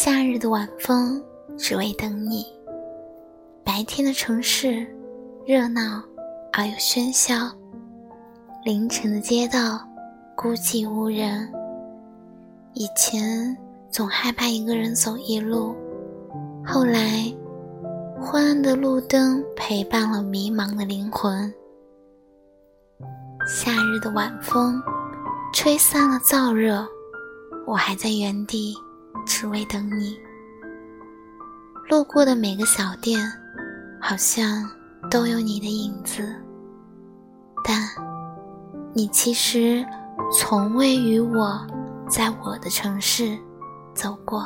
夏日的晚风，只为等你。白天的城市，热闹而又喧嚣。凌晨的街道，孤寂无人。以前总害怕一个人走夜路，后来，昏暗的路灯陪伴了迷茫的灵魂。夏日的晚风，吹散了燥热，我还在原地。只为等你。路过的每个小店，好像都有你的影子，但你其实从未与我在我的城市走过。